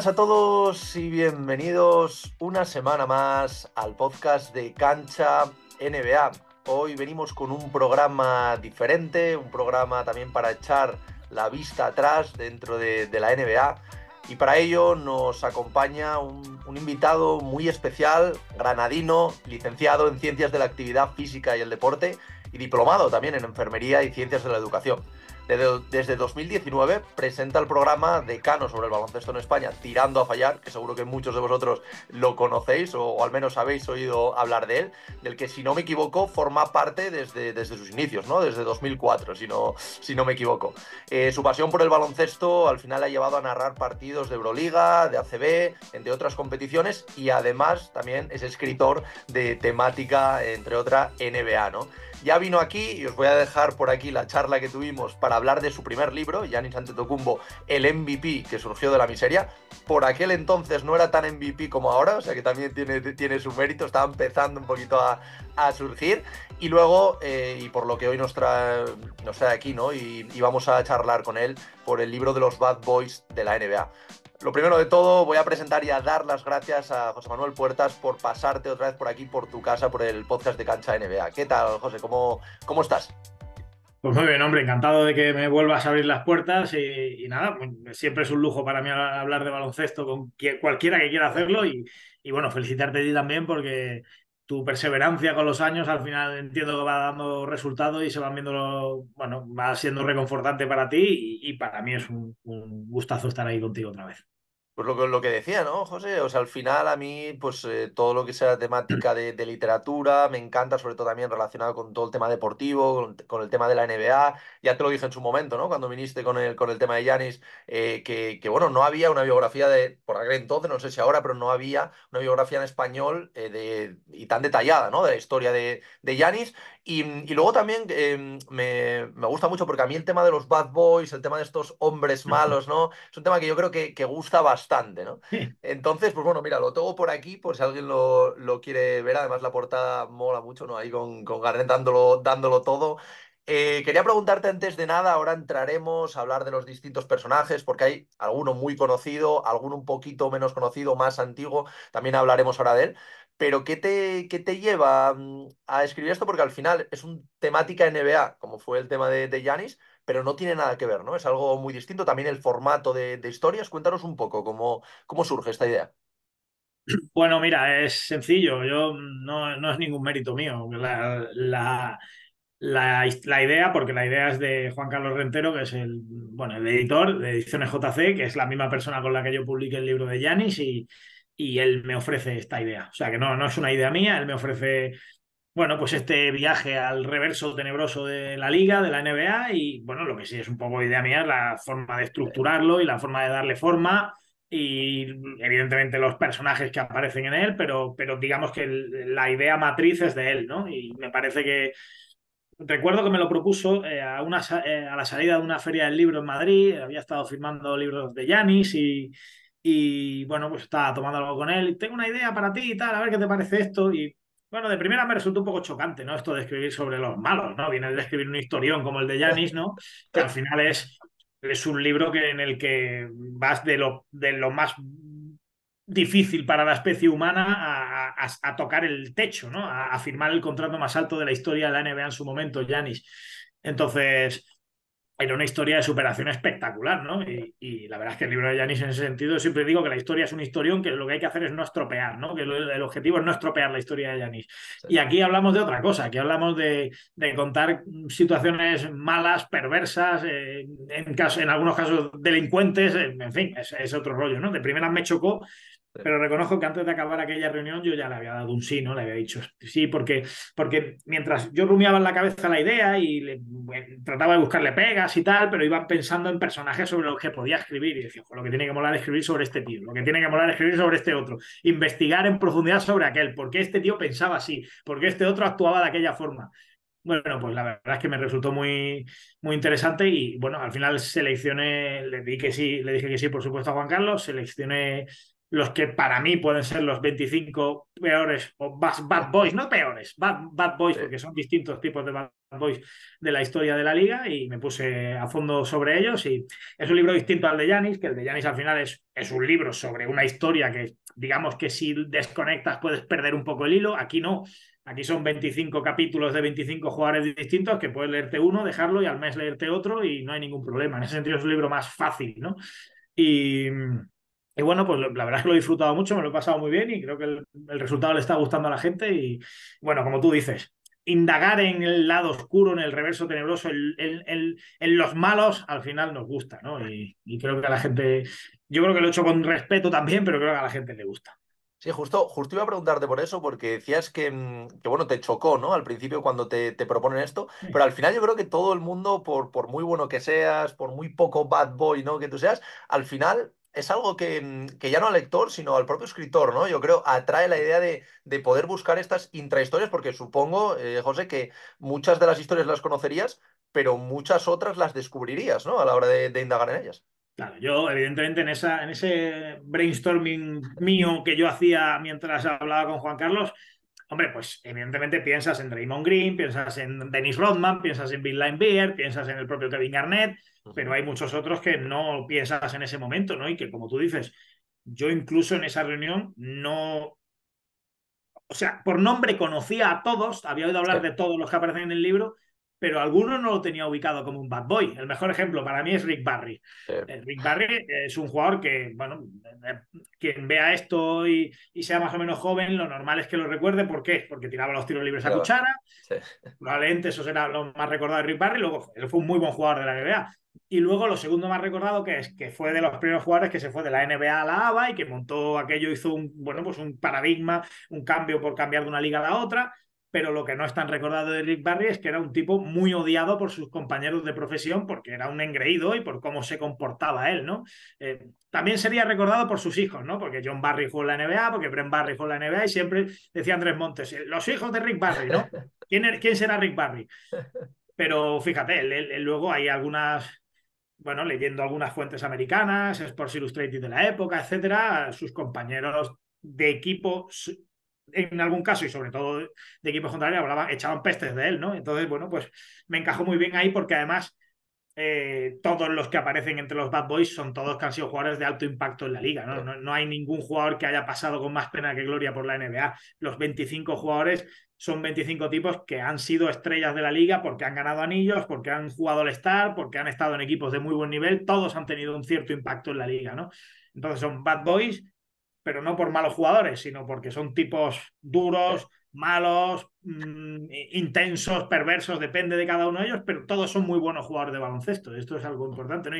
buenas a todos y bienvenidos una semana más al podcast de Cancha NBA. Hoy venimos con un programa diferente, un programa también para echar la vista atrás dentro de, la NBA. Y para ello nos acompaña un, un, invitado muy especial, granadino, licenciado en Ciencias de la Actividad Física y el Deporte y diplomado también en Enfermería y Ciencias de la Educación. Desde 2019 presenta el programa Decano sobre el baloncesto en España, Tirando a Fallar, que seguro que muchos de vosotros lo conocéis o, al menos habéis oído hablar de él, del que si no me equivoco forma parte desde, desde sus inicios, ¿no? Desde 2004, si no, si no me equivoco. Eh, su pasión por el baloncesto al final ha llevado a narrar partidos de Euroliga, de ACB, entre otras competiciones y además también es escritor de temática, entre otras, NBA, ¿no? Ya vino aquí y os voy a dejar por aquí la charla que tuvimos para hablar de su primer libro, Yanis Antetokounmpo, el MVP que surgió de la miseria. Por aquel entonces no era tan MVP como ahora, o sea que también tiene, tiene su mérito, estaba empezando un poquito a, surgir. Y luego, eh, y por lo que hoy nos trae, nos trae aquí, ¿no? Y vamos a charlar con él por el libro de los Bad Boys de la NBA. Lo primero de todo, voy a presentar y a dar las gracias a José Manuel Puertas por pasarte otra vez por aquí, por tu casa, por el podcast de Cancha NBA. ¿Qué tal, José? ¿Cómo, cómo estás? Pues muy bien, hombre, encantado de que me vuelvas a abrir las puertas y, nada, pues siempre es un lujo para mí hablar de baloncesto con cualquiera que quiera hacerlo y, bueno, felicitarte a ti también porque tu perseverancia con los años al final entiendo que va dando resultados y se van viendo, bueno, va siendo reconfortante para ti y, para mí es un gustazo estar ahí contigo otra vez. Pues lo que, lo que decía, ¿no, José? O sea, al final a mí, pues eh, todo lo que sea temática de, literatura me encanta, sobre todo también relacionado con todo el tema deportivo, con, el tema de la NBA. Ya te lo dije en su momento, ¿no? Cuando viniste con el, con el tema de Yanis, eh, que, que, bueno, no había una biografía de, por aquel entonces, no sé si ahora, pero no había una biografía en español eh, de, y tan detallada, ¿no? De la historia de Yanis. Y, luego también em, me, gusta mucho porque a mí el tema de los bad boys, el tema de estos hombres malos, ¿no? Es un tema que yo creo que, gusta bastante, ¿no? Entonces, pues bueno, mira, lo tengo por aquí por si alguien lo, quiere ver. Además, la portada mola mucho, ¿no? Ahí con, con Garnet dándolo, dándolo todo. Eh, quería preguntarte antes de nada, ahora entraremos a hablar de los distintos personajes, porque hay alguno muy conocido, alguno un poquito menos conocido, más antiguo, también hablaremos ahora de él. Pero ¿qué te, qué te lleva mm, a escribir esto? Porque al final es un temática NBA, como fue el tema de Yanis, pero no tiene nada que ver, ¿no? Es algo muy distinto. También el formato de, historias. Cuéntanos un poco cómo, cómo surge esta idea. Bueno, mira, es sencillo. Yo no, no es ningún mérito mío. La, la, la, idea, porque la idea es de Juan Carlos Rentero, que es el, bueno, el editor de Ediciones JC, que es la misma persona con la que yo publiqué el libro de Yanis y, y él me ofrece esta idea. O sea que no, no es una idea mía, él me ofrece, bueno, pues este viaje al reverso tenebroso de la liga, de la NBA, y bueno, lo que sí es un poco idea mía es la forma de estructurarlo y la forma de darle forma y evidentemente los personajes que aparecen en él, pero, pero digamos que la idea matriz es de él, ¿no? Y me parece que... Recuerdo que me lo propuso eh, a, una, eh, a la salida de una feria del libro en Madrid, había estado firmando libros de Yanis y, y bueno, pues estaba tomando algo con él. Tengo una idea para ti y tal, a ver qué te parece esto. Y bueno, de primera me resultó un poco chocante, ¿no? Esto de escribir sobre los malos, ¿no? Viene de escribir un historión como el de Janis, ¿no? Que al final es, es un libro que, en el que vas de lo, de lo más difícil para la especie humana a, tocar el techo, ¿no? A, a, firmar el contrato más alto de la historia de la NBA en su momento, Janis. Entonces, era una historia de superación espectacular, ¿no? Y, la verdad es que el libro de Yanis en ese sentido, siempre digo que la historia es un historión, que lo que hay que hacer es no estropear, ¿no? Que el objetivo es no estropear la historia de Yanis. Y aquí hablamos de otra cosa, aquí hablamos de, contar situaciones malas, perversas, eh, en, caso, en algunos casos delincuentes, en fin, es, es otro rollo, ¿no? De primera me chocó pero reconozco que antes de acabar aquella reunión yo ya le había dado un sí, ¿no? Le había dicho sí, porque, porque mientras yo rumiaba en la cabeza la idea y trataba de buscarle pegas y tal, pero iba pensando en personajes sobre los que podía escribir y decía, lo que tiene que molar es escribir sobre este tío, lo que tiene que molar es escribir sobre este otro, investigar en profundidad sobre aquel, por qué este tío pensaba así, por qué este otro actuaba de aquella forma. Bueno, pues la verdad es que me resultó muy, muy interesante y bueno, al final seleccioné, le di que sí, le dije que sí, por supuesto, a Juan Carlos, seleccioné los que para mí pueden ser los 25 peores o bad, boys, no peores, bad, bad boys, porque son distintos tipos de bad boys de la historia de la liga y me puse a fondo sobre ellos y es un libro distinto al de Yanis, que el de Yanis al final es, es un libro sobre una historia que digamos que si desconectas puedes perder un poco el hilo, aquí no, Aquí son 25 capítulos de 25 jugadores distintos que puedes leerte uno, dejarlo y al mes leerte otro y no hay ningún problema. En ese sentido es un libro más fácil, ¿no? Y, y bueno, pues la verdad es que lo he disfrutado mucho, me lo he pasado muy bien y creo que el, resultado le está gustando a la gente. Y bueno, como tú dices, indagar en el lado oscuro, en el reverso tenebroso, en, los malos, al final nos gusta, ¿no? Y, y, creo que a la gente, yo creo que lo he hecho con respeto también, pero creo que a la gente le gusta. Sí, justo, justo iba a preguntarte por eso, porque decías que, mm, que bueno, te chocó, ¿no? Al principio cuando te, te, proponen esto, pero al final yo creo que todo el mundo, por, por muy bueno que seas, por muy poco bad boy, ¿no? Que tú seas, al final es algo que, mm, que, ya no al lector, sino al propio escritor, ¿no? Yo creo atrae la idea de, de poder buscar estas intrahistorias, porque supongo, eh, José, que muchas de las historias las conocerías, pero muchas otras las descubrirías, ¿no? A la hora de indagar en ellas. Claro, yo evidentemente en, esa, en ese brainstorming mío que yo hacía mientras hablaba con Juan Carlos, hombre, pues evidentemente piensas en Draymond Green, piensas en Dennis Rodman, piensas en Bill Linebeer, piensas en el propio Kevin Garnett, pero hay muchos otros que no piensas en ese momento, ¿no? Y que como tú dices, yo incluso en esa reunión no... O sea, por nombre conocía a todos, había oído hablar de todos los que aparecen en el libro, pero alguno no lo tenía ubicado como un bad boy. El mejor ejemplo para mí es Rick Barry. Eh, Rick Barry es un jugador que, bueno, eh, quien vea esto y, sea más o menos joven, lo normal es que lo recuerde. ¿Por qué? Porque tiraba los tiros libres a cuchara. Probablemente eso será lo más recordado de Rick Barry. Luego, él fue un muy buen jugador de la NBA. Y luego lo segundo más recordado que es que fue de los primeros jugadores que se fue de la NBA a la ABA y que montó aquello, hizo un, bueno, pues un paradigma, un cambio por cambiar de una liga a la otra pero lo que no es tan recordado de Rick Barry es que era un tipo muy odiado por sus compañeros de profesión porque era un engreído y por cómo se comportaba él, ¿no? Eh, también sería recordado por sus hijos, ¿no? Porque John Barry jugó en la NBA, porque Brent Barry jugó en la NBA y siempre decía Andrés Montes, eh, los hijos de Rick Barry, ¿no? ¿Quién, er-, quién será Rick Barry? Pero fíjate, luego hay algunas, bueno, leyendo algunas fuentes americanas, Sports Illustrated de la época, etcétera, sus compañeros de equipo en algún caso, y sobre todo de equipos contrarios, hablaban, echaban pestes de él, ¿no? Entonces, bueno, pues me encajó muy bien ahí porque además eh, todos los que aparecen entre los Bad Boys son todos que han sido jugadores de alto impacto en la liga, ¿no? No, no hay ningún jugador que haya pasado con más pena que gloria por la NBA. Los 25 jugadores son 25 tipos que han sido estrellas de la liga porque han ganado anillos, porque han jugado al Star, porque han estado en equipos de muy buen nivel, todos han tenido un cierto impacto en la liga, ¿no? Entonces son Bad Boys pero no por malos jugadores, sino porque son tipos duros, malos, mm, intensos, perversos, depende de cada uno de ellos, pero todos son muy buenos jugadores de baloncesto. Esto es algo importante, ¿no?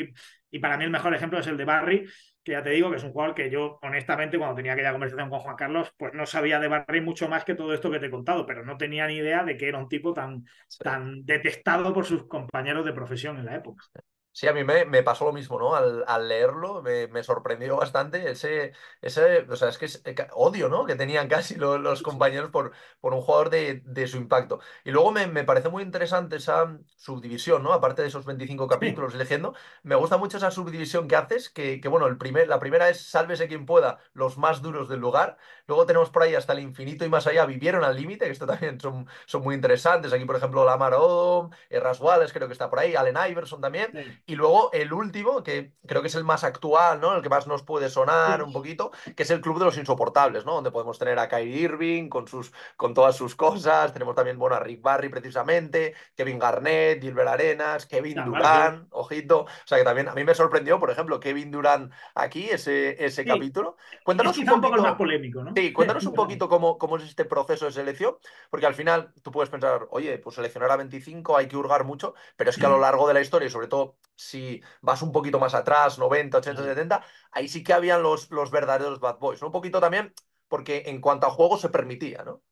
Y, para mí el mejor ejemplo es el de Barry, que ya te digo que es un jugador que yo, honestamente, cuando tenía aquella conversación con Juan Carlos, pues no sabía de Barry mucho más que todo esto que te he contado, pero no tenía ni idea de que era un tipo tan, tan detestado por sus compañeros de profesión en la época. Sí, a mí me, pasó lo mismo, ¿no? Al, leerlo me, sorprendió bastante ese, ese, o sea, es que es eh, odio, ¿no? Que tenían casi los, compañeros por, por un jugador de, su impacto. Y luego me, parece muy interesante esa subdivisión, ¿no? Aparte de esos 25 capítulos leyendo, me gusta mucho esa subdivisión que haces, que, que bueno, el primer, la primera es sálvese quien pueda, los más duros del lugar. Luego tenemos por ahí hasta el infinito y más allá, vivieron al límite, que esto también son, son muy interesantes. Aquí, por ejemplo, Lamar Odom, Erras Wallace creo que está por ahí, Allen Iverson también. Y luego el último, que creo que es el más actual, ¿no? El que más nos puede sonar un poquito, que es el Club de los Insoportables, ¿no? Donde podemos tener a Kyrie Irving con, sus, con todas sus cosas. Tenemos también, bueno, a Rick Barry precisamente, Kevin Garnett, Gilbert Arenas, Kevin Durant, ojito. O sea que también a mí me sorprendió, por ejemplo, Kevin Durant aquí, ese, ese capítulo. Cuéntanos un, poco más polémico, ¿no? Sí, cuéntanos un poquito cómo, cómo es este proceso de selección, porque al final tú puedes pensar, oye, pues seleccionar a 25 hay que hurgar mucho, pero es que a lo largo de la historia y sobre todo si vas un poquito más atrás, 90, 80, 70, ahí sí que habían los, los verdaderos bad boys. Un poquito también porque en cuanto a juego se permitía, ¿no?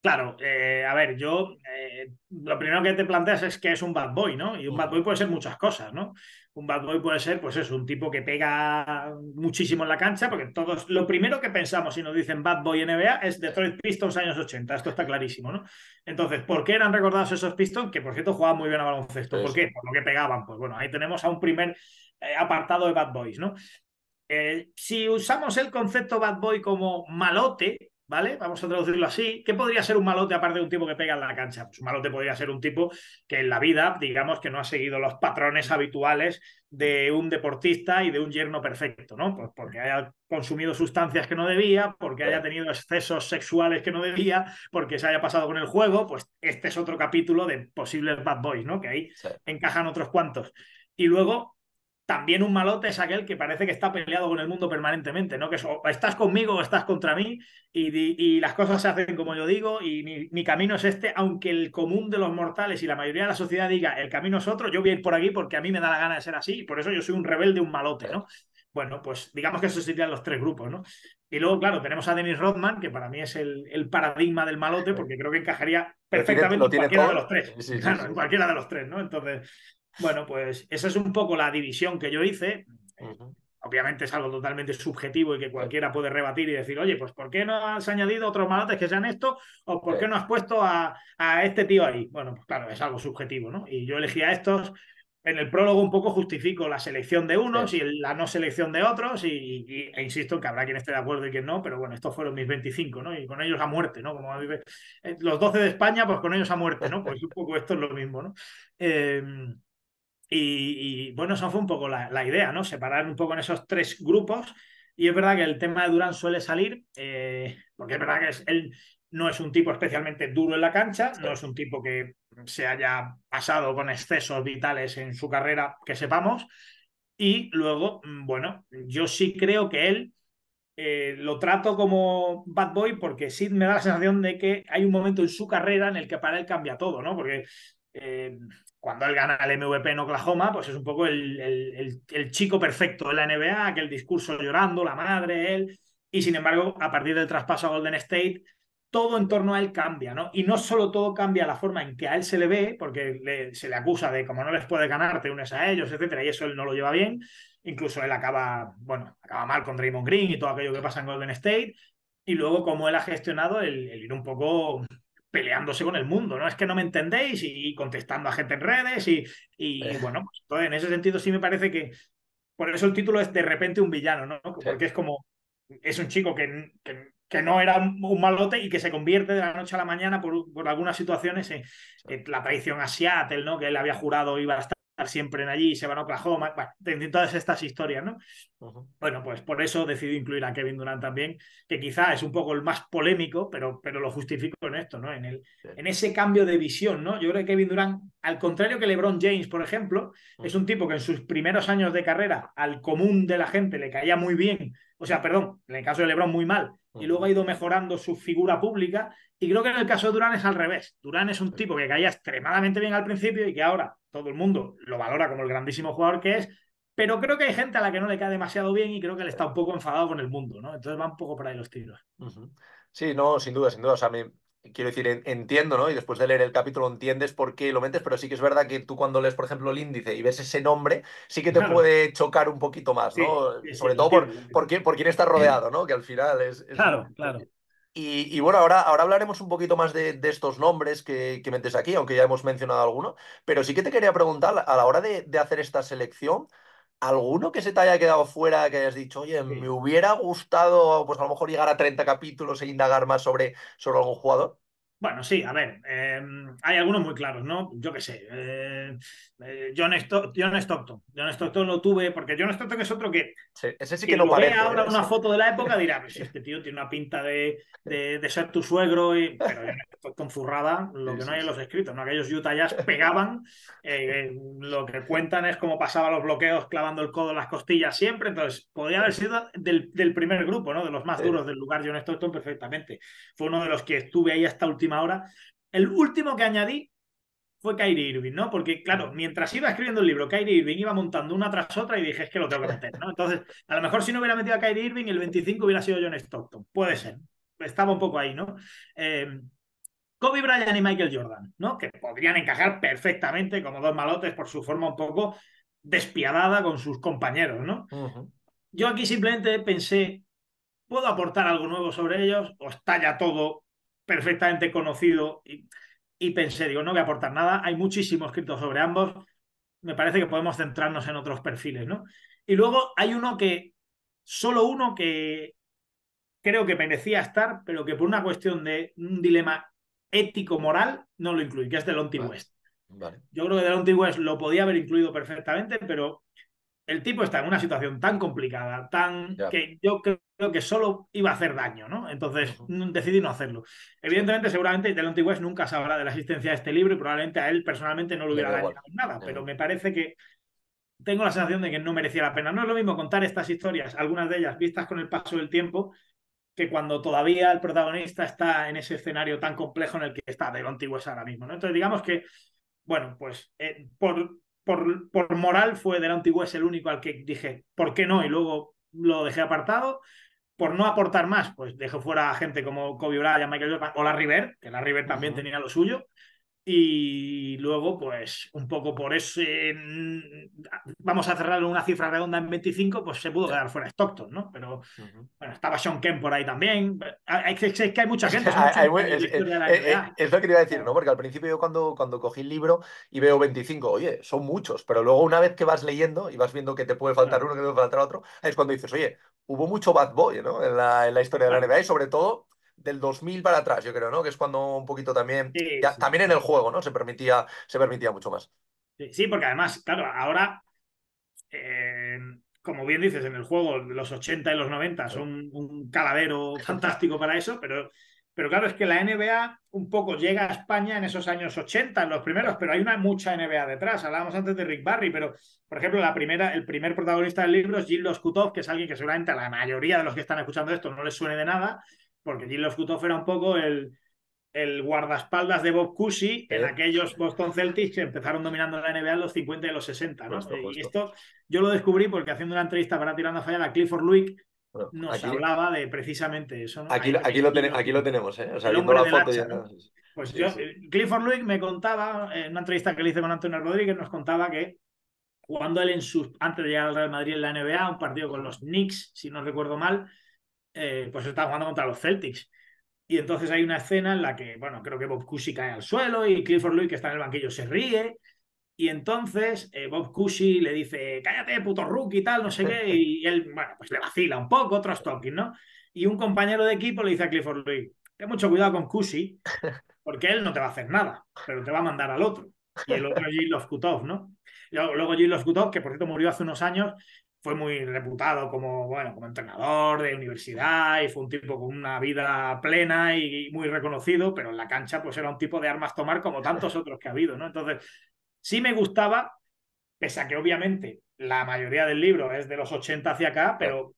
Claro, eh, a ver, yo eh, lo primero que te planteas es que es un bad boy, ¿no? Y un bad boy puede ser muchas cosas, ¿no? Un bad boy puede ser, pues eso, un tipo que pega muchísimo en la cancha, porque todos, lo primero que pensamos si nos dicen bad boy NBA es Detroit Pistons años 80, esto está clarísimo, ¿no? Entonces, ¿por qué eran recordados esos Pistons? Que por cierto jugaban muy bien a baloncesto. ¿Por qué? Por lo que pegaban. Pues bueno, ahí tenemos a un primer eh, apartado de bad boys, ¿no? eh, si usamos el concepto bad boy como malote, ¿vale? Vamos a traducirlo así. ¿Qué podría ser un malote aparte de un tipo que pega en la cancha? Pues un malote podría ser un tipo que en la vida, digamos, que no ha seguido los patrones habituales de un deportista y de un yerno perfecto, ¿no? Pues porque haya consumido sustancias que no debía, porque haya tenido excesos sexuales que no debía, porque se haya pasado con el juego, pues este es otro capítulo de posibles bad boys, ¿no? Que ahí encajan otros cuantos. Y luego también un malote es aquel que parece que está peleado con el mundo permanentemente, ¿no? Que o estás conmigo o estás contra mí y, las cosas se hacen como yo digo y mi, camino es este, aunque el común de los mortales y la mayoría de la sociedad diga el camino es otro, yo voy a ir por aquí porque a mí me da la gana de ser así y por eso yo soy un rebelde, un malote, ¿no? Bueno, pues digamos que esos serían los tres grupos, ¿no? Y luego, claro, tenemos a Dennis Rodman, que para mí es el, paradigma del malote, porque creo que encajaría perfectamente en cualquiera de los tres. en cualquiera de los tres, ¿no? Entonces, bueno, pues esa es un poco la división que yo hice. Obviamente es algo totalmente subjetivo y que cualquiera puede rebatir y decir, oye, pues ¿por qué no has añadido otros malotes que sean esto? ¿O por qué no has puesto a, este tío ahí? Bueno, pues claro, es algo subjetivo, ¿no? Y yo elegí a estos. En el prólogo un poco justifico la selección de unos y la no selección de otros y, e insisto en que habrá quien esté de acuerdo y quien no, pero bueno, estos fueron mis 25, ¿no? Y con ellos a muerte, ¿no? Como eh, los 12 de España, pues con ellos a muerte, ¿no? Pues un poco esto es lo mismo, ¿no? Eh, y, bueno, esa fue un poco la, idea, ¿no? Separar un poco en esos tres grupos. Y es verdad que el tema de Durán suele salir, eh, porque es verdad que él no es un tipo especialmente duro en la cancha, no es un tipo que se haya pasado con excesos vitales en su carrera, que sepamos. Y luego, mm, bueno, yo sí creo que él eh, lo trato como bad boy porque sí me da la sensación de que hay un momento en su carrera en el que para él cambia todo, ¿no? Porque eh, cuando él gana el MVP en Oklahoma, pues es un poco el, chico perfecto de la NBA, aquel discurso llorando, la madre, él. Y sin embargo, a partir del traspaso a Golden State, todo en torno a él cambia, ¿no? Y no solo todo cambia la forma en que a él se le ve, porque se le acusa de como no les puede ganar, te unes a ellos, etcétera, y eso él no lo lleva bien. Incluso él acaba, bueno, acaba mal con Draymond Green y todo aquello que pasa en Golden State. Y luego, como él ha gestionado el ir un poco peleándose con el mundo, ¿no? Es que no me entendéis y, contestando a gente en redes y, y eh. bueno, pues, en ese sentido sí me parece que por eso el título es de repente un villano, ¿no? Porque es como, es un chico que, que, no era un malote y que se convierte de la noche a la mañana por, por algunas situaciones en, la traición a Seattle, ¿no? Que él había jurado iba a estar siempre en allí, se van a Oklahoma, bueno, todas estas historias, ¿no? Bueno, pues por eso decidí incluir a Kevin Durant también, que quizá es un poco el más polémico, pero, pero lo justifico en esto, ¿no? En, el, en ese cambio de visión, ¿no? Yo creo que Kevin Durant, al contrario que LeBron James, por ejemplo, es un tipo que en sus primeros años de carrera al común de la gente le caía muy bien, o sea, perdón, en el caso de LeBron muy mal, y luego ha ido mejorando su figura pública. Y creo que en el caso de Durán es al revés. Durán es un tipo que caía extremadamente bien al principio y que ahora todo el mundo lo valora como el grandísimo jugador que es, pero creo que hay gente a la que no le cae demasiado bien y creo que él está un poco enfadado con el mundo, ¿no? Entonces va un poco por ahí los tiros. Sí, no, sin duda, sin duda. O sea, me, quiero decir, entiendo, ¿no? Y después de leer el capítulo entiendes por qué lo metes, pero sí que es verdad que tú cuando lees, por ejemplo, el índice y ves ese nombre, sí que te puede chocar un poquito más, ¿no? Sobre todo por, por, quién, por quién estás rodeado, ¿no? Que al final es... Claro, claro. Y, bueno, ahora, ahora hablaremos un poquito más de, estos nombres que, que, metes aquí, aunque ya hemos mencionado alguno, pero sí que te quería preguntar, a la hora de, hacer esta selección, ¿alguno que se te haya quedado fuera, que hayas dicho, oye, me hubiera gustado, pues a lo mejor llegar a 30 capítulos e indagar más sobre, sobre algún jugador? Bueno, sí, a ver, em, hay algunos muy claros, ¿no? Yo qué sé. Eh, eh, John, Stockton. John Stockton lo tuve, porque John Stockton es otro que. ese sí que no parece. ahora una foto de la época dirá, pues este tío tiene una pinta de, de, ser tu suegro, y, pero John Stockton furrada, lo que no hay en los escritos, ¿no? Aquellos Utah Jazz pegaban, eh, lo que cuentan es cómo pasaba los bloqueos clavando el codo en las costillas siempre, entonces podría haber sido del, del primer grupo, ¿no? De los más duros del lugar, John Stockton perfectamente. Fue uno de los que estuve ahí hasta última hora. El último que añadí fue Kyrie Irving, ¿no? Porque, claro, mientras iba escribiendo el libro, Kyrie Irving iba montando una tras otra y dije, es que lo tengo que meter, ¿no? Entonces, a lo mejor si no hubiera metido a Kyrie Irving, el 25 hubiera sido John Stockton. Puede ser. Estaba un poco ahí, ¿no? Eh, Kobe Bryant y Michael Jordan, ¿no? Que podrían encajar perfectamente como dos malotes por su forma un poco despiadada con sus compañeros, ¿no? Yo aquí simplemente pensé, ¿puedo aportar algo nuevo sobre ellos? ¿O está ya todo perfectamente conocido y, pensé, digo, no voy a aportar nada, hay muchísimo escrito sobre ambos, me parece que podemos centrarnos en otros perfiles, ¿no? Y luego hay uno que solo uno que creo que merecía estar, pero que por una cuestión de un dilema ético-moral no lo incluí, que es Delonte Vale. West. Vale. Yo creo que Delonte West lo podía haber incluido perfectamente, pero el tipo está en una situación tan complicada, tan que yo creo que solo iba a hacer daño, ¿no? Entonces decidí no hacerlo. Evidentemente, seguramente Delonte West nunca sabrá de la existencia de este libro y probablemente a él personalmente no le hubiera da dañado nada, pero me parece que tengo la sensación de que no merecía la pena. No es lo mismo contar estas historias, algunas de ellas vistas con el paso del tiempo, que cuando todavía el protagonista está en ese escenario tan complejo en el que está Delonte West ahora mismo, ¿no? Entonces digamos que, bueno, pues eh, por, por, por moral fue Delonte West el único al que dije, ¿por qué no? Y luego lo dejé apartado. Por no aportar más, pues dejé fuera a gente como Kobe Bryant, Michael Jordan o la River, que la River también tenía lo suyo. Y luego, pues, un poco por ese. Vamos a cerrarlo en una cifra redonda en 25, pues se pudo quedar fuera Stockton, ¿no? Pero bueno, estaba Sean Kemp por ahí también. Hay, es, es que hay mucha Es gente, son hay- 80 hay- años de es, es- es lo que te iba a decir, ¿no? Porque al principio yo cuando, cuando cogí el libro y veo 25, oye, son muchos, pero luego una vez que vas leyendo y vas viendo que te puede faltar Claro. uno, que te puede faltar otro, es cuando dices, oye, hubo mucho bad boy, ¿no? En la, en la historia de la. NBA y sobre todo del 2000 para atrás, yo creo, ¿no? Que es cuando un poquito también, Sí, ya, sí, también en el juego, ¿no? Se permitía, se permitía mucho más. sí, sí, porque además, claro, ahora, eh, como bien dices, en el juego los 80 y los 90 son un caladero fantástico para eso, pero, pero claro, es que la NBA un poco llega a España en esos años 80, en los primeros, pero hay una mucha NBA detrás. Hablábamos antes de Rick Barry, pero por ejemplo, la primera, el primer protagonista del libro es Gil Loskutov, que es alguien que seguramente a la mayoría de los que están escuchando esto no les suene de nada, porque Gil Loskutov era un poco el, el guardaespaldas de Bob Cousy en Sí. aquellos Boston Celtics que empezaron dominando la NBA en los 50 y los 60, ¿no? Y esto yo lo descubrí porque haciendo una entrevista para Tirando a Fallar a Clifford Luick Bueno, nos aquí, hablaba de precisamente eso, ¿no? aquí, lo- aquí, lo, aquí tenemos, ¿eh? O sea, viendo la foto hacha, ya... Pues Sí, yo, sí. eh, Clifford Luick me contaba, en una entrevista que le hice con Antonio Rodríguez, nos contaba que jugando él en sus, antes de llegar al Real Madrid en la NBA, un partido con los Knicks, si no recuerdo mal, eh, pues estaba jugando contra los Celtics. Y entonces hay una escena en la que, bueno, creo que Bob Cousy cae al suelo y Clifford Luick, que está en el banquillo, se ríe. Y entonces eh, Bob Cousy le dice, cállate, puto rookie tal, no sé qué. Y él, bueno, pues le vacila un poco, otro talking, ¿no? Y un compañero de equipo le dice a Clifford Luick, ten mucho cuidado con Cousy, porque él no te va a hacer nada, pero te va a mandar al otro. Y el otro es Gil Loskutov, ¿no? Luego, luego Gil Loskutov, que por cierto murió hace unos años, fue muy reputado como, bueno, como entrenador de universidad y fue un tipo con una vida plena y muy reconocido, pero en la cancha pues era un tipo de armas tomar como tantos otros que ha habido, ¿no? Entonces, sí me gustaba, pese a que obviamente la mayoría del libro es de los 80 hacia acá, pero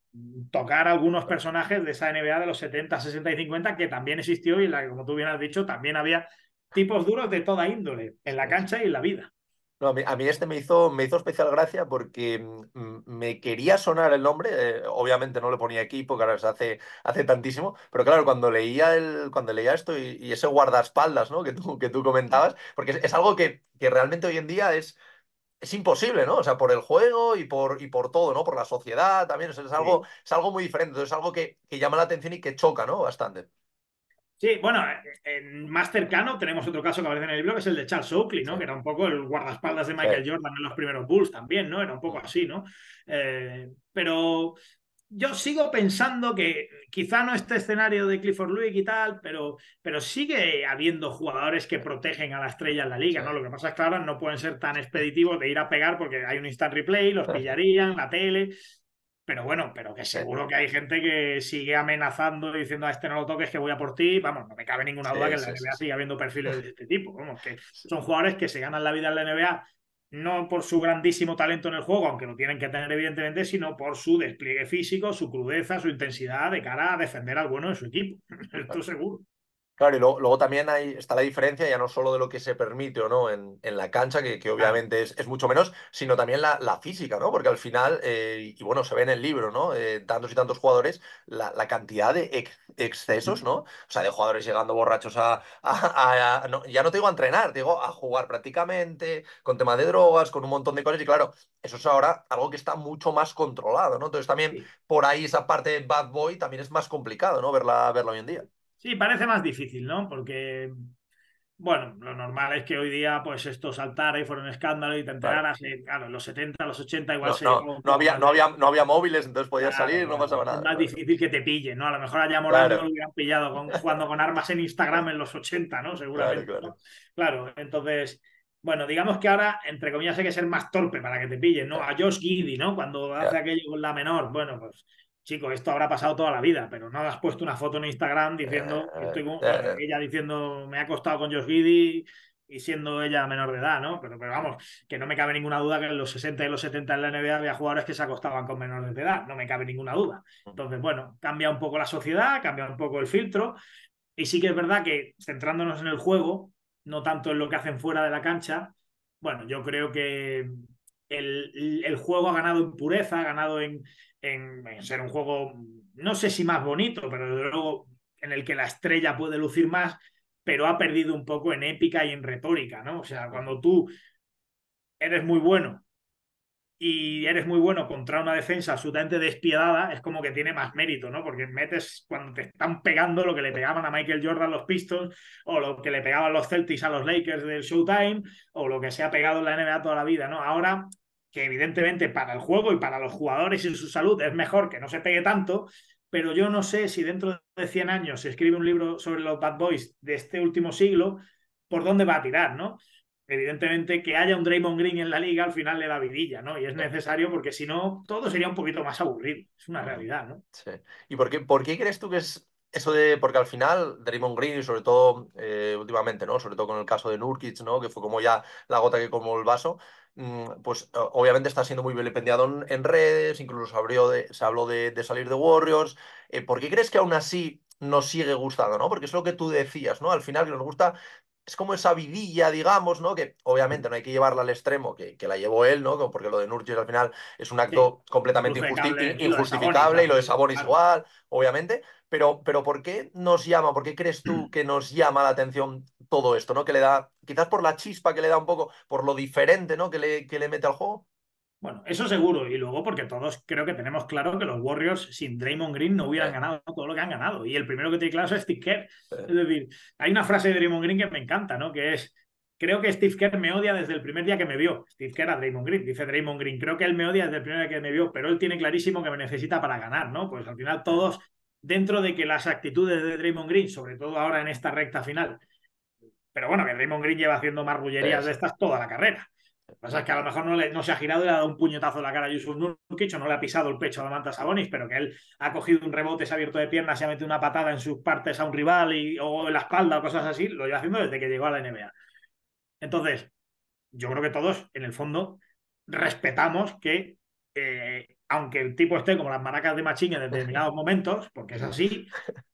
tocar algunos personajes de esa NBA de los 70, 60 y 50 que también existió y en la que, como tú bien has dicho, también había tipos duros de toda índole, en la cancha y en la vida. No, a mí, a mí este me hizo, me hizo especial gracia porque mm, me quería sonar el nombre, eh, obviamente no le ponía equipo, claro, es hace, hace tantísimo, pero claro, cuando leía, el, cuando leía esto y, y ese guardaespaldas ¿no? que, tú, que tú comentabas, porque es, es algo que, que realmente hoy en día es, es imposible, ¿no? O sea, por el juego y por, y por todo, ¿no? Por la sociedad también, o sea, es, algo, es algo muy diferente, es algo que, que llama la atención y que choca, ¿no? Bastante. Sí, bueno, en más cercano tenemos otro caso que aparece en el libro, que es el de Charles Oakley, ¿no? Sí. Que era un poco el guardaespaldas de Michael Sí. Jordan en los primeros Bulls también, ¿no? Era un poco así, ¿no? Eh, pero yo sigo pensando que quizá no este escenario de Clifford Luick y tal, pero, pero sigue habiendo jugadores que protegen a la estrella en la liga. ¿no? Lo que pasa es que ahora no pueden ser tan expeditivos de ir a pegar porque hay un instant replay, los pillarían, la tele. Pero bueno, pero que seguro que hay gente que sigue amenazando diciendo a este no lo toques que voy a por ti. Vamos, no me cabe ninguna duda Sí, que en la NBA sigue habiendo perfiles de este tipo. Vamos, que son jugadores que se ganan la vida en la NBA no por su grandísimo talento en el juego, aunque lo tienen que tener evidentemente, sino por su despliegue físico, su crudeza, su intensidad de cara a defender al bueno de su equipo. Esto seguro. Claro, y luego, luego también hay, está la diferencia ya no solo de lo que se permite o no en, en la cancha, que, que obviamente es, es mucho menos, sino también la, la física, ¿no? Porque al final, eh, y bueno, se ve en el libro, ¿no? Eh, tantos y tantos jugadores, la, la cantidad de ex- excesos, ¿no? O sea, de jugadores llegando borrachos a, a- a- a- no, ya no te digo a entrenar, te digo a jugar prácticamente, con tema de drogas, con un montón de cosas, y claro, eso es ahora algo que está mucho más controlado, ¿no? Entonces también Sí. por ahí esa parte de bad boy también es más complicado, ¿no? Verla, verla hoy en día. Sí, parece más difícil, ¿no? Porque Bueno, lo normal es que hoy día, pues esto saltara y fuera un escándalo y te enteraras. Claro, claro en los 70, los 80, igual no, se. No, no, había, no, había, no había móviles, entonces podías claro, salir, no pasaba nada. Es más difícil que te pillen, ¿no? A lo mejor allá Morando claro. lo hubieran pillado con, jugando con armas en Instagram en los 80, ¿no? Seguramente. Claro, claro entonces. Bueno, digamos que ahora, entre comillas, hay que ser más torpe para que te pillen, ¿no? A Josh Giddy, ¿no? Cuando hace aquello con la menor, bueno, pues chico, esto habrá pasado toda la vida, pero no has puesto una foto en Instagram diciendo, Eh, estoy con, eh, ella diciendo, me ha acostado con Josh Giddy y siendo ella menor de edad, ¿no? Pero, pero vamos, que no me cabe ninguna duda que en los 60 y los 70 en la NBA había jugadores que se acostaban con menores de edad, no me cabe ninguna duda. Entonces, bueno, cambia un poco la sociedad, cambia un poco el filtro, y sí que es verdad que centrándonos en el juego, no tanto en lo que hacen fuera de la cancha, bueno, yo creo que el, el juego ha ganado en pureza, ha ganado en, en, en, ser un juego, no sé si más bonito, pero desde luego en el que la estrella puede lucir más, pero ha perdido un poco en épica y en retórica, ¿no? O sea, cuando tú eres muy bueno y eres muy bueno contra una defensa absolutamente despiadada, es como que tiene más mérito, ¿no? Porque metes cuando te están pegando lo que le pegaban a Michael Jordan los Pistons, o lo que le pegaban los Celtics a los Lakers del Showtime, o lo que se ha pegado en la NBA toda la vida, ¿no? Ahora que evidentemente para el juego y para los jugadores y su salud es mejor que no se pegue tanto, pero yo no sé si dentro de 100 años se escribe un libro sobre los Bad Boys de este último siglo, por dónde va a tirar, ¿no? Evidentemente que haya un Draymond Green en la liga al final le da vidilla, ¿no? Y es necesario porque si no, todo sería un poquito más aburrido. Es una realidad, ¿no? Sí. ¿Y por qué, por qué crees tú que es eso de, porque al final Draymond Green y sobre todo eh, últimamente, ¿no? Sobre todo con el caso de Nurkic, ¿no? Que fue como ya la gota que colmó el vaso, mmm, pues obviamente está siendo muy vilipendiado en, en redes, incluso se, abrió de, se habló de, de, salir de Warriors. Eh, ¿Por qué crees que aún así nos sigue gustando, ¿no? Porque es lo que tú decías, ¿no? Al final que nos gusta es como esa vidilla, digamos, ¿no? Que obviamente no hay que llevarla al extremo, que, que la llevó él, ¿no? Porque lo de Nurkic al final es un acto sí, completamente injusti injustificable y lo de Sabonis claro. igual, obviamente. Pero, pero ¿por qué nos llama, por qué crees tú que nos llama la atención todo esto, ¿no? Que le da, quizás por la chispa que le da un poco, por lo diferente, ¿no? Que le, que le mete al juego. Bueno, eso seguro. Y luego porque todos creo que tenemos claro que los Warriors sin Draymond Green no hubieran Sí. ganado todo lo que han ganado. Y el primero que tiene claro es Steve Kerr. Es decir, hay una frase de Draymond Green que me encanta, ¿no? Que es, creo que Steve Kerr me odia desde el primer día que me vio. Steve Kerr a Draymond Green. Dice Draymond Green, creo que él me odia desde el primer día que me vio, pero él tiene clarísimo que me necesita para ganar, ¿no? Pues al final todos, dentro de que las actitudes de Draymond Green, sobre todo ahora en esta recta final, pero bueno, que Draymond Green lleva haciendo marrullerías de estas toda la carrera. Lo que pasa es que a lo mejor no, le, no se ha girado y le ha dado un puñetazo en la cara a Yusuf Nurkic o no le ha pisado el pecho a Manta Sabonis, pero que él ha cogido un rebote, se ha abierto de piernas, se ha metido una patada en sus partes a un rival y, o en la espalda o cosas así, lo lleva haciendo desde que llegó a la NBA. Entonces, yo creo que todos, en el fondo, respetamos que, eh, aunque el tipo esté como las maracas de Machín en determinados momentos, porque es así,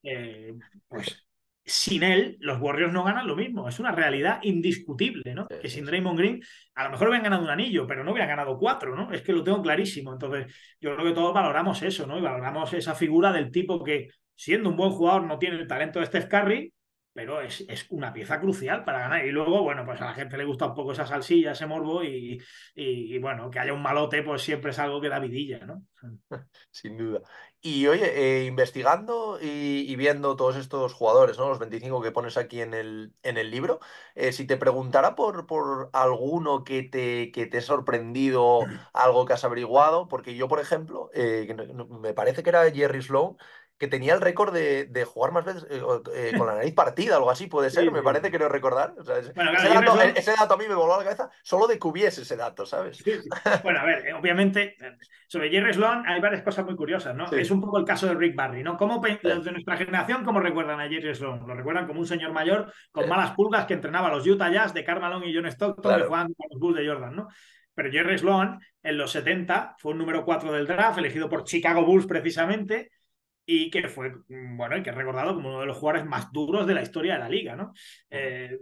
eh, pues sin él, los Warriors no ganan lo mismo. Es una realidad indiscutible, ¿no? Sí, que sin. Draymond Green, a lo mejor hubieran ganado un anillo, pero no hubieran ganado cuatro, ¿no? Es que lo tengo clarísimo. Entonces, yo creo que todos valoramos eso, ¿no? Y valoramos esa figura del tipo que, siendo un buen jugador, no tiene el talento de Steph Curry, pero es, es una pieza crucial para ganar. Y luego, bueno, pues a la gente le gusta un poco esa salsilla, ese morbo, y, y, y bueno, que haya un malote, pues siempre es algo que da vidilla, ¿no? Sin duda. Y oye, eh, investigando y, y viendo todos estos jugadores, ¿no? Los 25 que pones aquí en el, en el libro, eh, si te preguntara por, por alguno que te, que te ha sorprendido, algo que has averiguado, porque yo, por ejemplo, eh, me parece que era Jerry Sloan, que tenía el récord de, de jugar más veces eh, eh, con la nariz partida, algo así, puede ser, Sí, me sí. parece, creo recordar. O sea, ese, Bueno, claro, dato, Sloan- ese dato a mí me voló a la cabeza solo de que hubiese ese dato, ¿sabes? Sí. Bueno, a ver, eh, obviamente, sobre Jerry Sloan hay varias cosas muy curiosas, ¿no? Es un poco el caso de Rick Barry, ¿no? ¿Cómo los de nuestra generación, cómo recuerdan a Jerry Sloan? Lo recuerdan como un señor mayor con malas pulgas que entrenaba a los Utah Jazz de Karl Malone y John Stockton Claro. que jugaban con los Bulls de Jordan, ¿no? Pero Jerry Sloan, en los 70, fue un número 4 del draft, elegido por Chicago Bulls precisamente, y que fue, mm, bueno, y que es recordado como uno de los jugadores más duros de la historia de la liga, ¿no? Eh,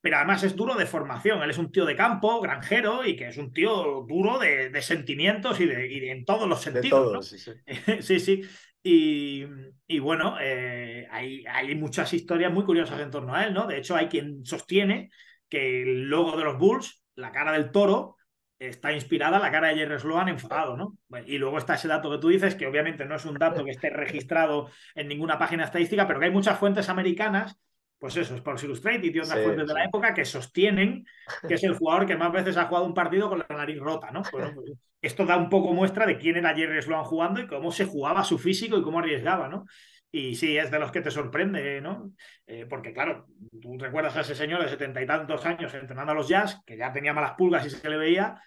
pero además es duro de formación. Él es un tío de campo, granjero, y que es un tío duro de, de sentimientos y, de, y de- en todos los De sentidos. todo, ¿no? sí, sí. sí, sí. Y, y bueno, eh, hay, hay muchas historias muy curiosas en torno a él, ¿no? De hecho, hay quien sostiene que el logo de los Bulls, la cara del toro, está inspirada la cara de Jerry Sloan enfadado, ¿no? Bueno, y luego está ese dato que tú dices, que obviamente no es un dato que esté registrado en ninguna página estadística, pero que hay muchas fuentes americanas pues eso, Sports Illustrated y otras fuentes de la época que sostienen que es el jugador que más veces ha jugado un partido con la nariz rota, ¿no? Pues, esto da un poco muestra de quién era Jerry Sloan jugando y cómo se jugaba su físico y cómo arriesgaba, ¿no? Y sí, es de los que te sorprende, ¿no? Eh, porque, claro, tú recuerdas a ese señor de setenta y tantos años entrenando a los Jazz, que ya tenía malas pulgas y se le veía,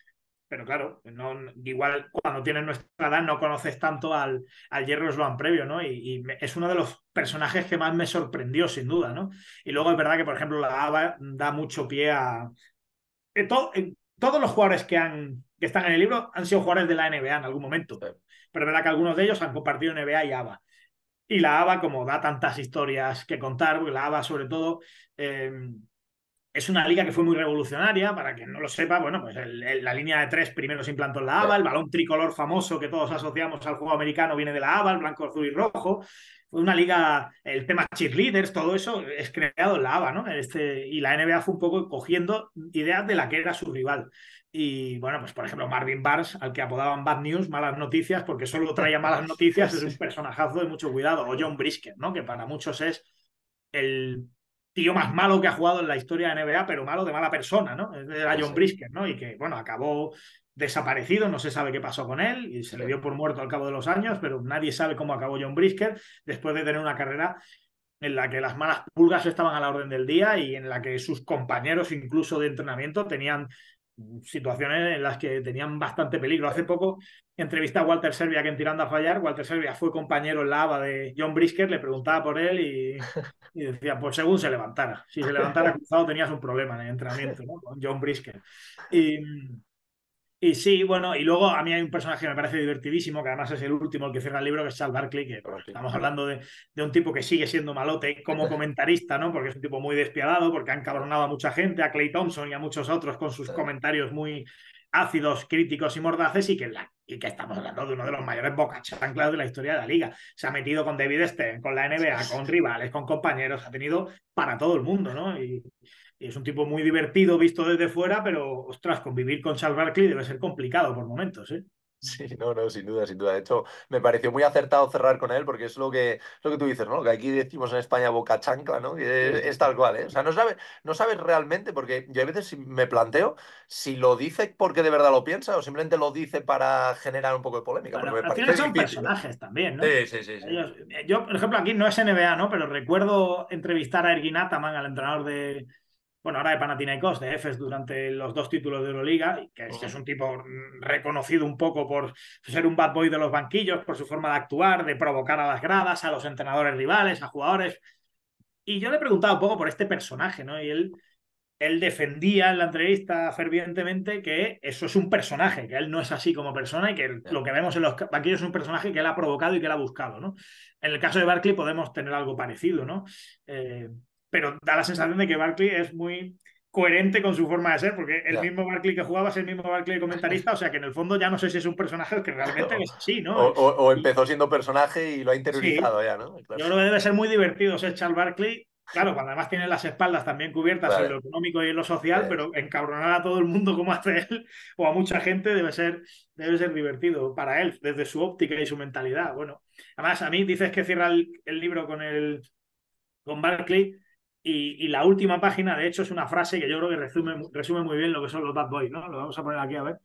pero claro, no, igual cuando tienes nuestra edad no conoces tanto al, al Jerry Sloan previo, ¿no? Y, es uno de los personajes que más me sorprendió, sin duda, ¿no? Y luego es verdad que, por ejemplo, la ABA da mucho pie a... todos los jugadores que, han, que están en el libro han sido jugadores de la NBA en algún momento, pero es verdad que algunos de ellos han compartido NBA y ABA. Y la ABA, como da tantas historias que contar, porque la ABA sobre todo... Eh, es una liga que fue muy revolucionaria, para quien no lo sepa, bueno, pues la línea de tres primero se implantó en la ABA, el balón tricolor famoso que todos asociamos al juego americano viene de la ABA, el blanco, azul y rojo. Fue una liga, el tema cheerleaders, todo eso es creado en la ABA, ¿no? Este, y la NBA fue un poco cogiendo ideas de la que era su rival. Y bueno, pues por ejemplo, Marvin Barnes, al que apodaban Bad News, malas noticias, porque solo traía malas noticias, es un personajazo de mucho cuidado. O John Brisker, ¿no? Que para muchos es el tío más malo que ha jugado en la historia de NBA, pero malo de mala persona, ¿no? Era John Brisker, ¿no? Y que, bueno, acabó desaparecido, no se sabe qué pasó con él y se le dio por muerto al cabo de los años, pero nadie sabe cómo acabó John Brisker después de tener una carrera en la que las malas pulgas estaban a la orden del día y en la que sus compañeros incluso de entrenamiento tenían situaciones en las que tenían bastante peligro. Hace poco entrevisté a Walter Serbia que en Tirando a Fallar, Walter Serbia fue compañero en la ABA de John Brisker, le preguntaba por él y, decía, pues según se levantara. Si se levantara cruzado tenías un problema en el entrenamiento, ¿no? Con John Brisker. Y, y sí, bueno, y luego a mí hay un personaje que me parece divertidísimo, que además es el último el que cierra el libro, que es Charles Barkley, que estamos hablando de, de, un tipo que sigue siendo malote como comentarista, ¿no? Porque es un tipo muy despiadado, porque ha encabronado a mucha gente, a Clay Thompson y a muchos otros con sus comentarios muy ácidos, críticos y mordaces, y que, la, y que estamos hablando de uno de los mayores bocachanclas de la historia de la liga. Se ha metido con David Stern, con la NBA, con rivales, con compañeros, ha tenido para todo el mundo, ¿no? Y es un tipo muy divertido visto desde fuera, pero ostras, convivir con Charles Barkley debe ser complicado por momentos, ¿eh? Sí, no, no, sin duda, sin duda. De hecho, me pareció muy acertado cerrar con él porque es lo que, lo que tú dices, ¿no? Lo que aquí decimos en España boca chancla, ¿no? es, tal cual, ¿eh? O sea, no sabes no sabe realmente, porque yo a veces me planteo si lo dice porque de verdad lo piensa o simplemente lo dice para generar un poco de polémica. Porque me son personajes también, ¿no? Sí, sí, sí, yo, por ejemplo, aquí no es NBA, ¿no? Pero recuerdo entrevistar a Ergin Ataman, al entrenador de, bueno, ahora de Panathinaikos, de EFES, durante los dos títulos de Euroliga, que es, que es un tipo reconocido un poco por ser un bad boy de los banquillos, por su forma de actuar, de provocar a las gradas, a los entrenadores rivales, a jugadores. Y yo le he preguntado un poco por este personaje, ¿no? Y él, él defendía en la entrevista fervientemente que eso es un personaje, que él no es así como persona y que lo que vemos en los banquillos es un personaje que él ha provocado y que él ha buscado, ¿no? En el caso de Barkley podemos tener algo parecido, ¿no? Eh, pero da la sensación de que Barkley es muy coherente con su forma de ser, porque el mismo Barkley que jugaba es el mismo Barkley comentarista, o sea que en el fondo ya no sé si es un personaje que realmente es así, ¿no? O, empezó siendo personaje y lo ha interiorizado ya, ¿no? Yo creo que debe ser muy divertido ser Charles Barkley, claro, cuando además tiene las espaldas también cubiertas en lo económico y en lo social, pero encabronar a todo el mundo como hace él, o a mucha gente, debe ser, debe ser divertido para él, desde su óptica y su mentalidad. Bueno, además a mí dices que cierra el, el libro con el con Barkley, y, la última página, de hecho, es una frase que yo creo que resume, resume muy bien lo que son los bad boys, ¿no? Lo vamos a poner aquí a ver.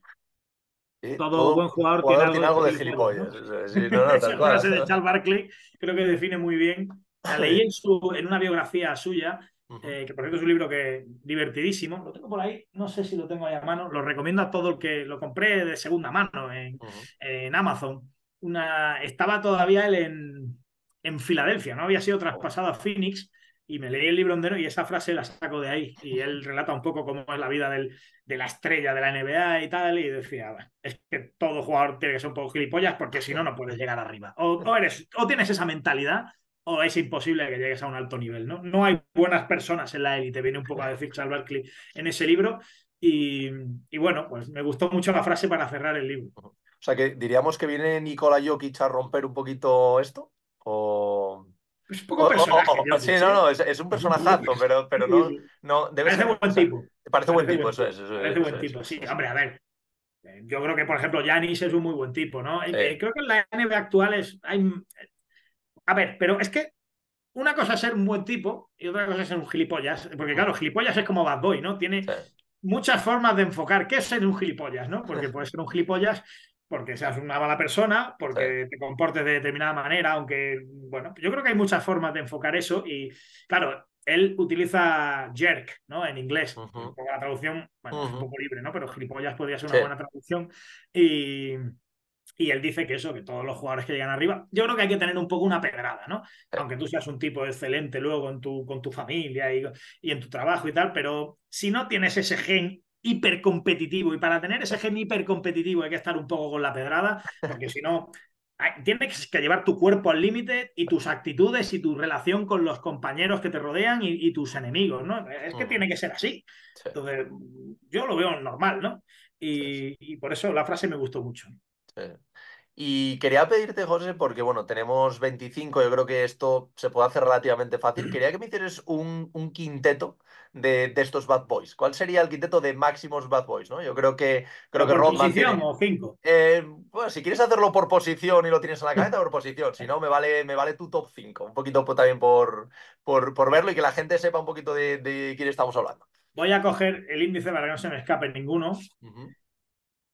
todo, buen jugador, tiene, algo de gilipollas. Esa frase de Charles Barkley creo que define muy bien. La leí en, su, en una biografía suya, eh, que por cierto es un libro que divertidísimo. Lo tengo por ahí, no sé si lo tengo ahí a mano. Lo recomiendo a todo el que lo compré de segunda mano en, en Amazon. Una, estaba todavía él en, en Filadelfia, no había sido traspasado a Phoenix y me leí el libro entero y esa frase la saco de ahí. Y él relata un poco cómo es la vida del, de la estrella de la NBA y tal. Y decía, es que todo jugador tiene que ser un poco gilipollas porque si no, no puedes llegar arriba. O, eres, o tienes esa mentalidad o es imposible que llegues a un alto nivel. No, no hay buenas personas en la élite, viene un poco a decir Charles en ese libro. Y, y, bueno, pues me gustó mucho la frase para cerrar el libro. O sea que diríamos que viene Nikola Jokic a romper un poquito esto. O... Es un poco personaje. sí, no, no, es, un personajazo, pero, pero no, no debe Parece ser, buen tipo. Parece, buen tipo, eso es. parece buen tipo, sí. Hombre, a ver. Eh, yo creo que, por ejemplo, Yanis es un muy buen tipo, ¿no? Eh, creo que en la NBA actual es. Hay... A ver, pero es que una cosa es ser un buen tipo y otra cosa es ser un gilipollas. Porque claro, gilipollas es como Bad Boy, ¿no? Tiene muchas formas de enfocar qué es ser un gilipollas, ¿no? Porque puedes ser un gilipollas porque seas una mala persona, porque te comportes de determinada manera, aunque, bueno, yo creo que hay muchas formas de enfocar eso y, claro, él utiliza jerk, ¿no? En inglés. La traducción, bueno, es un poco libre, ¿no? Pero gilipollas podría ser una buena traducción. Y, y él dice que eso, que todos los jugadores que llegan arriba, yo creo que hay que tener un poco una pedrada, ¿no? Aunque tú seas un tipo excelente luego en tu, con tu familia y, y en tu trabajo y tal, pero si no tienes ese gen hipercompetitivo y para tener ese gen hipercompetitivo hay que estar un poco con la pedrada, porque si no, tienes que llevar tu cuerpo al límite y tus actitudes y tu relación con los compañeros que te rodean y, tus enemigos, ¿no? Es que tiene que ser así. Entonces, yo lo veo normal, ¿no? Y, y, por eso la frase me gustó mucho. Y quería pedirte, José, porque bueno, tenemos 25, yo creo que esto se puede hacer relativamente fácil. Quería que me hicieras un, quinteto de, estos Bad Boys. ¿Cuál sería el quinteto de máximos Bad Boys? ¿no? Yo creo que creo que por posición o cinco? Eh, bueno, si quieres hacerlo por posición y lo tienes en la cabeza, por posición. Si no, me vale, me vale tu top 5. Un poquito también por, por, por, verlo y que la gente sepa un poquito de, quién estamos hablando. Voy a coger el índice para que no se me escape ninguno.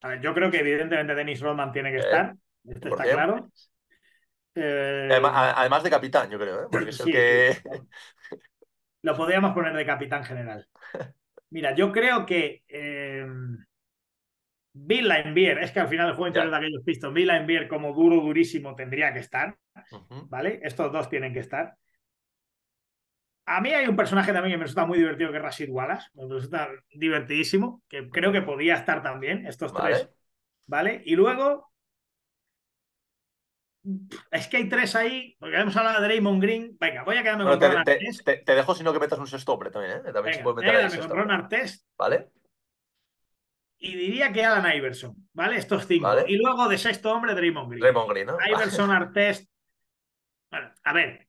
A ver, yo creo que evidentemente Dennis Rodman tiene que eh. estar. Esto está claro. Eh, además, de capitán, yo creo, ¿eh? porque. Lo podríamos poner de capitán general. Mira, yo creo que eh, Bill Laimbeer, es que al final el juego interior de aquellos pistos, Bill Laimbeer como duro, durísimo tendría que estar, ¿vale? Estos dos tienen que estar. A mí hay un personaje también que me resulta muy divertido, que es Rashid Wallace, me resulta divertidísimo, que creo que podía estar también, estos tres, ¿vale? Y luego es que hay tres ahí, porque hemos hablado de Raymond Green. Venga, voy a quedarme con Ron te, te, te, dejo si no que metas un sexto hombre también, ¿eh? También se puede meter ahí con Ron Artest. ¿Vale? Y diría que Alan Iverson, ¿vale? Estos cinco. Y luego de sexto hombre, Draymond Green. Draymond Green, ¿no? Iverson, Artest. Bueno, a ver,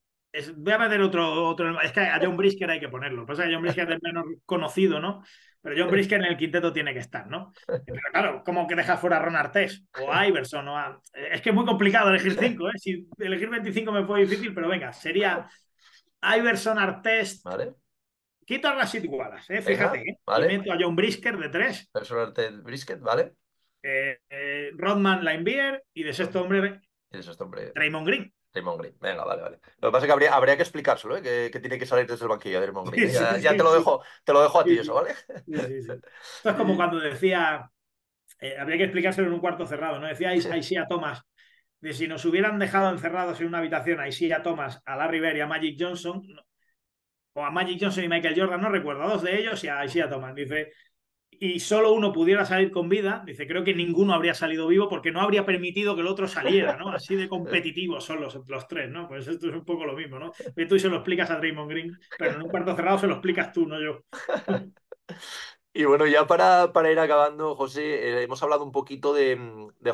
voy a meter otro, otro. Es que a John Brisker hay que ponerlo. Pasa que John Brisker es el menos conocido, ¿no? Pero John Brisker en el quinteto tiene que estar, ¿no? Pero claro, ¿cómo que dejas fuera a Ron Artés o a Iverson? O Es que es muy complicado elegir cinco, ¿eh? Si elegir 25 me fue difícil, pero venga, sería Iverson, Artés. Vale. Quito a Rashid Wallace, ¿eh? Fíjate, ¿eh? Vale. meto a John Brisker de tres. Iverson, Artés, Brisket, ¿vale? Eh, eh, Rodman, Linebeer y de sexto hombre. Y de sexto hombre. Draymond Green. Draymond Green. Venga, vale, vale. Lo que pasa es que habría, habría que explicárselo, ¿eh? que, tiene que salir desde el banquillo Draymond Green. ya, te, lo dejo, te lo dejo a ti eso, ¿vale? Esto es como cuando decía, eh, habría que explicárselo en un cuarto cerrado, ¿no? Decía a Thomas, de si nos hubieran dejado encerrados en una habitación a Isaiah Thomas, a Larry Bird y a Magic Johnson, o a Magic Johnson y Michael Jordan, no recuerdo, a dos de ellos y a Isaiah Thomas. Dice, y solo uno pudiera salir con vida, dice, creo que ninguno habría salido vivo porque no habría permitido que el otro saliera, ¿no? Así de competitivos son los, los tres, ¿no? Pues esto es un poco lo mismo, ¿no? Y tú se lo explicas a Draymond Green, pero en un cuarto cerrado se lo explicas tú, no yo. Y bueno, ya para, para ir acabando, José, eh, hemos hablado un poquito de,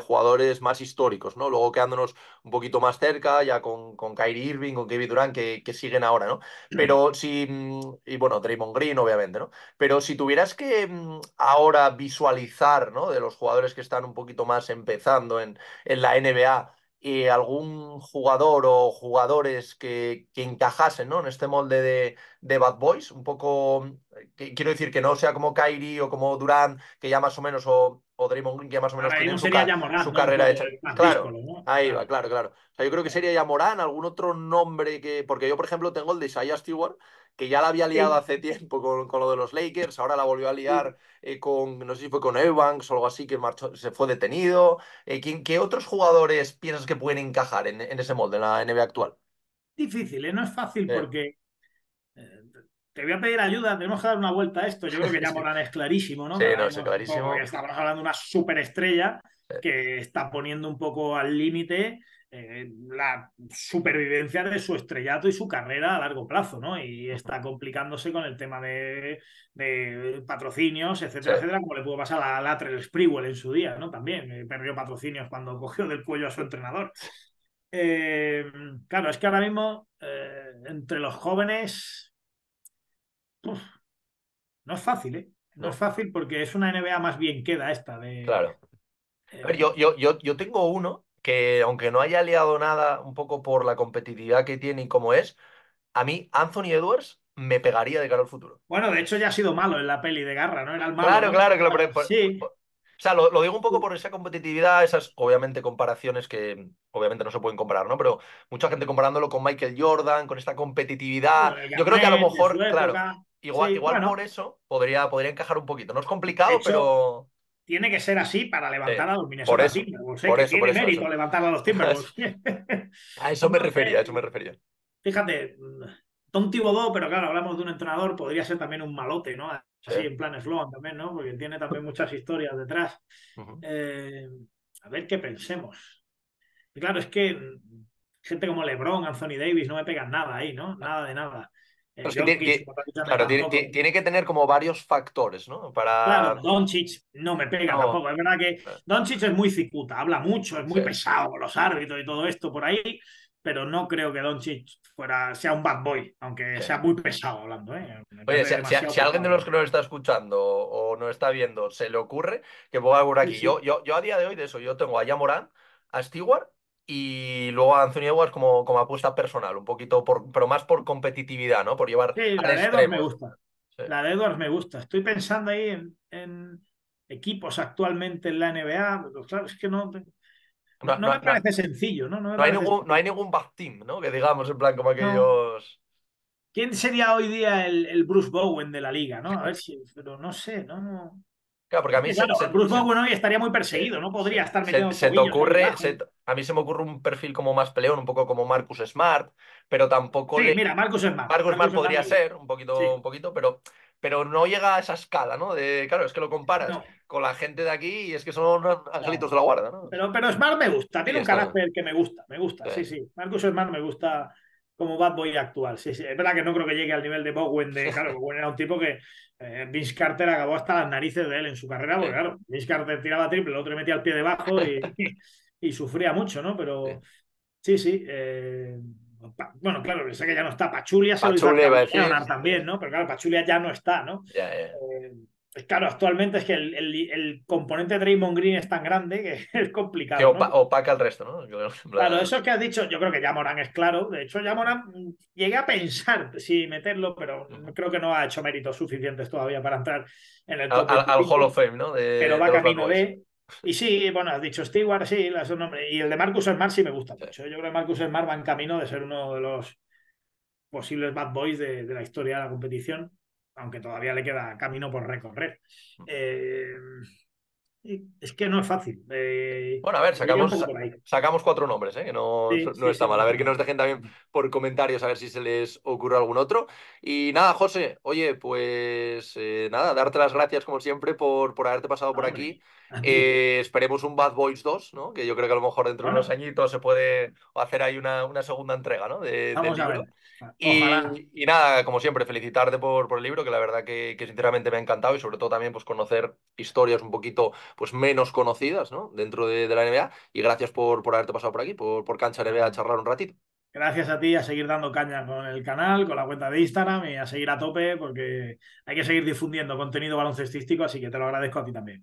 jugadores más históricos, ¿no? Luego quedándonos un poquito más cerca, ya con, con Kyrie Irving, con Kevin Durant, que, que siguen ahora, ¿no? Pero si, y bueno, Draymond Green, obviamente, ¿no? Pero si tuvieras que mm, ahora visualizar, ¿no? De los jugadores que están un poquito más empezando en, en la NBA, y algún jugador o jugadores que, que encajasen ¿no? en este molde de, de, Bad Boys, un poco, quiero decir que no sea como Kyrie o como Durant, que ya más o menos, o Draymond Green, que ya más o menos tienen su, su carrera hecha. Claro, ahí va, claro, claro. O sea, yo creo que sería ya Morán, algún otro nombre que, porque yo, por ejemplo, tengo el de Isaiah Stewart, que ya la había liado hace tiempo con, con, lo de los Lakers, ahora la volvió a liar eh, con, no sé si fue con Evans o algo así, que marchó, se fue detenido. Eh, ¿Qué otros jugadores piensas que pueden encajar en, en, ese molde, en la NBA actual? Difícil, ¿eh? no es fácil porque te voy a pedir ayuda, tenemos que dar una vuelta a esto. Yo creo que ya Morán es clarísimo, ¿no? Sí, no, es clarísimo. Estamos hablando de una superestrella que está poniendo un poco al límite eh, la supervivencia de su estrellato y su carrera a largo plazo, ¿no? Y está complicándose con el tema de, patrocinios, etcétera, etcétera, como le pudo pasar a Latrell Sprewell en su día, ¿no? También eh, perdió patrocinios cuando cogió del cuello a su entrenador. Eh, claro, es que ahora mismo entre los jóvenes no es fácil, ¿eh? No, es fácil porque es una NBA más bien queda esta de. Claro. A ver, yo, yo, yo, yo tengo uno que aunque no haya liado nada un poco por la competitividad que tiene y cómo es, a mí Anthony Edwards me pegaría de cara al futuro. Bueno, de hecho ya ha sido malo en la peli de Garra, ¿no? Era el malo. Claro, ¿no? claro, claro. por- Sí. por- o sea, lo, lo digo un poco por esa competitividad, esas obviamente comparaciones que obviamente no se pueden comparar, ¿no? Pero mucha gente comparándolo con Michael Jordan, con esta competitividad. Bueno, Yo creo que a lo mejor, claro. Igual, Sí, igual bueno. por eso podría, podría encajar un poquito. No es complicado, hecho, pero. Tiene que ser así para levantar Sí, a los por Minnesota eso, Timberwolves. ¿eh? por eso, tiene por eso, mérito eso. levantar a los Timberwolves. A eso me refería, a eso me refería. Fíjate, Tom Thibodeau, pero claro, hablamos de un entrenador, podría ser también un malote, ¿no? Así Sí. en plan Sloan también, ¿no? Porque tiene también muchas historias detrás. Eh, a ver qué pensemos. Y claro, es que gente como LeBron, Anthony Davis, no me pegan nada ahí, ¿no? Nada de nada. Eh, es que tiene- dicho, Claro, tiene, que tener como varios factores, ¿no? Para. Claro, Doncic no me pega No. tampoco. Es verdad que Doncic es muy cicuta, habla mucho, es muy Sí. pesado con los árbitros y todo esto por ahí, pero no creo que Doncic fuera, sea un bad boy, aunque Sí. sea muy pesado hablando. ¿eh? Oye, si, si- alguien de los que nos está escuchando o nos está viendo se le ocurre, que ponga por aquí. Sí. Yo, yo, yo a día de hoy de eso, yo tengo a Yamoran, a Stewart y luego a Anthony Edwards como, como apuesta personal, un poquito, por, pero más por competitividad, ¿no? Por llevar Sí, al la de Edwards me gusta. Sí. La de Edwards me gusta. Estoy pensando ahí en, en equipos actualmente en la NBA, pero claro, es que no, no, No, no no- me parece sencillo, ¿no? No, me no hay parece ningún, no hay ningún back team, ¿no? Que digamos, en plan, como aquellos. ¿Quién sería hoy día el, el Bruce Bowen de la liga, no? A ver si, pero no sé, no. Claro, porque a mí se, se- Bruce Bowen hoy estaría muy perseguido, no podría estar se- metiendo se te ocurre, se- a mí se me ocurre un perfil como más peleón, un poco como Marcus Smart, pero tampoco Sí, le, mira, Marcus Smart. Marcus Smart podría ser, un poquito, Sí. un poquito, pero, pero no llega a esa escala, ¿no? De, claro, es que lo comparas No, con la gente de aquí y es que son angelitos de la guarda, ¿no? pero, pero Smart me gusta, tiene Sí, un carácter que me gusta, me gusta, sí, sí. Marcus Smart me gusta como bad boy actual, sí, sí. Es verdad que no creo que llegue al nivel de Bowen, de, claro, Bowen era un tipo que eh, Vince Carter acabó hasta las narices de él en su carrera, porque claro, Vince Carter tiraba triple, el otro le metía el pie debajo y, y sufría mucho, ¿no? Pero sí, sí. eh, pa- bueno, claro, sé que ya no está. Pachulia se lo hizo Pachulia a decir, también, ¿no? Pero claro, Pachulia ya no está, ¿no? Ya. Eh, claro, actualmente es que el, el- el componente de Draymond Green es tan grande que es complicado. Que ¿no? opa- opaca el resto, ¿no? Claro, eso que has dicho, yo creo que ya Morán es claro. De hecho, ya Morán mm, llegué a pensar si meterlo, pero creo que no ha hecho méritos suficientes todavía para entrar en el Al, top al- al 25, Hall of Fame, ¿no? De, Pero va camino de. Y sí, bueno, has dicho Stewart, sí, la- son nombres. Y el de Marcus Smart sí me gusta Sí. mucho. Yo creo que Marcus Smart va en camino de ser uno de los posibles bad boys de, de la historia de la competición, aunque todavía le queda camino por recorrer. Eh, y es que no es fácil. Eh, Bueno, a ver, sacamos, sacamos cuatro nombres, ¿eh? Que no, Sí, no sí, está sí, mal. A ver, que nos dejen también por comentarios a ver si se les ocurre algún otro. Y nada, José, oye, pues eh, nada, darte las gracias como siempre por, por haberte pasado por aquí. esperemos un Bad Boys 2, ¿no? Que yo creo que a lo mejor dentro de unos añitos se puede hacer ahí una, una segunda entrega, ¿no? De- del Vamos libro. Y, y nada, como siempre, felicitarte por, por el libro, que la verdad que, que sinceramente me ha encantado y sobre todo también pues conocer historias un poquito pues menos conocidas, ¿no? Dentro de, de la NBA. Y gracias por, por haberte pasado por aquí, por, por Cancha NBA a charlar un ratito. Gracias a ti a seguir dando caña con el canal, con la cuenta de Instagram y a seguir a tope porque hay que seguir difundiendo contenido baloncestístico, así que te lo agradezco a ti también.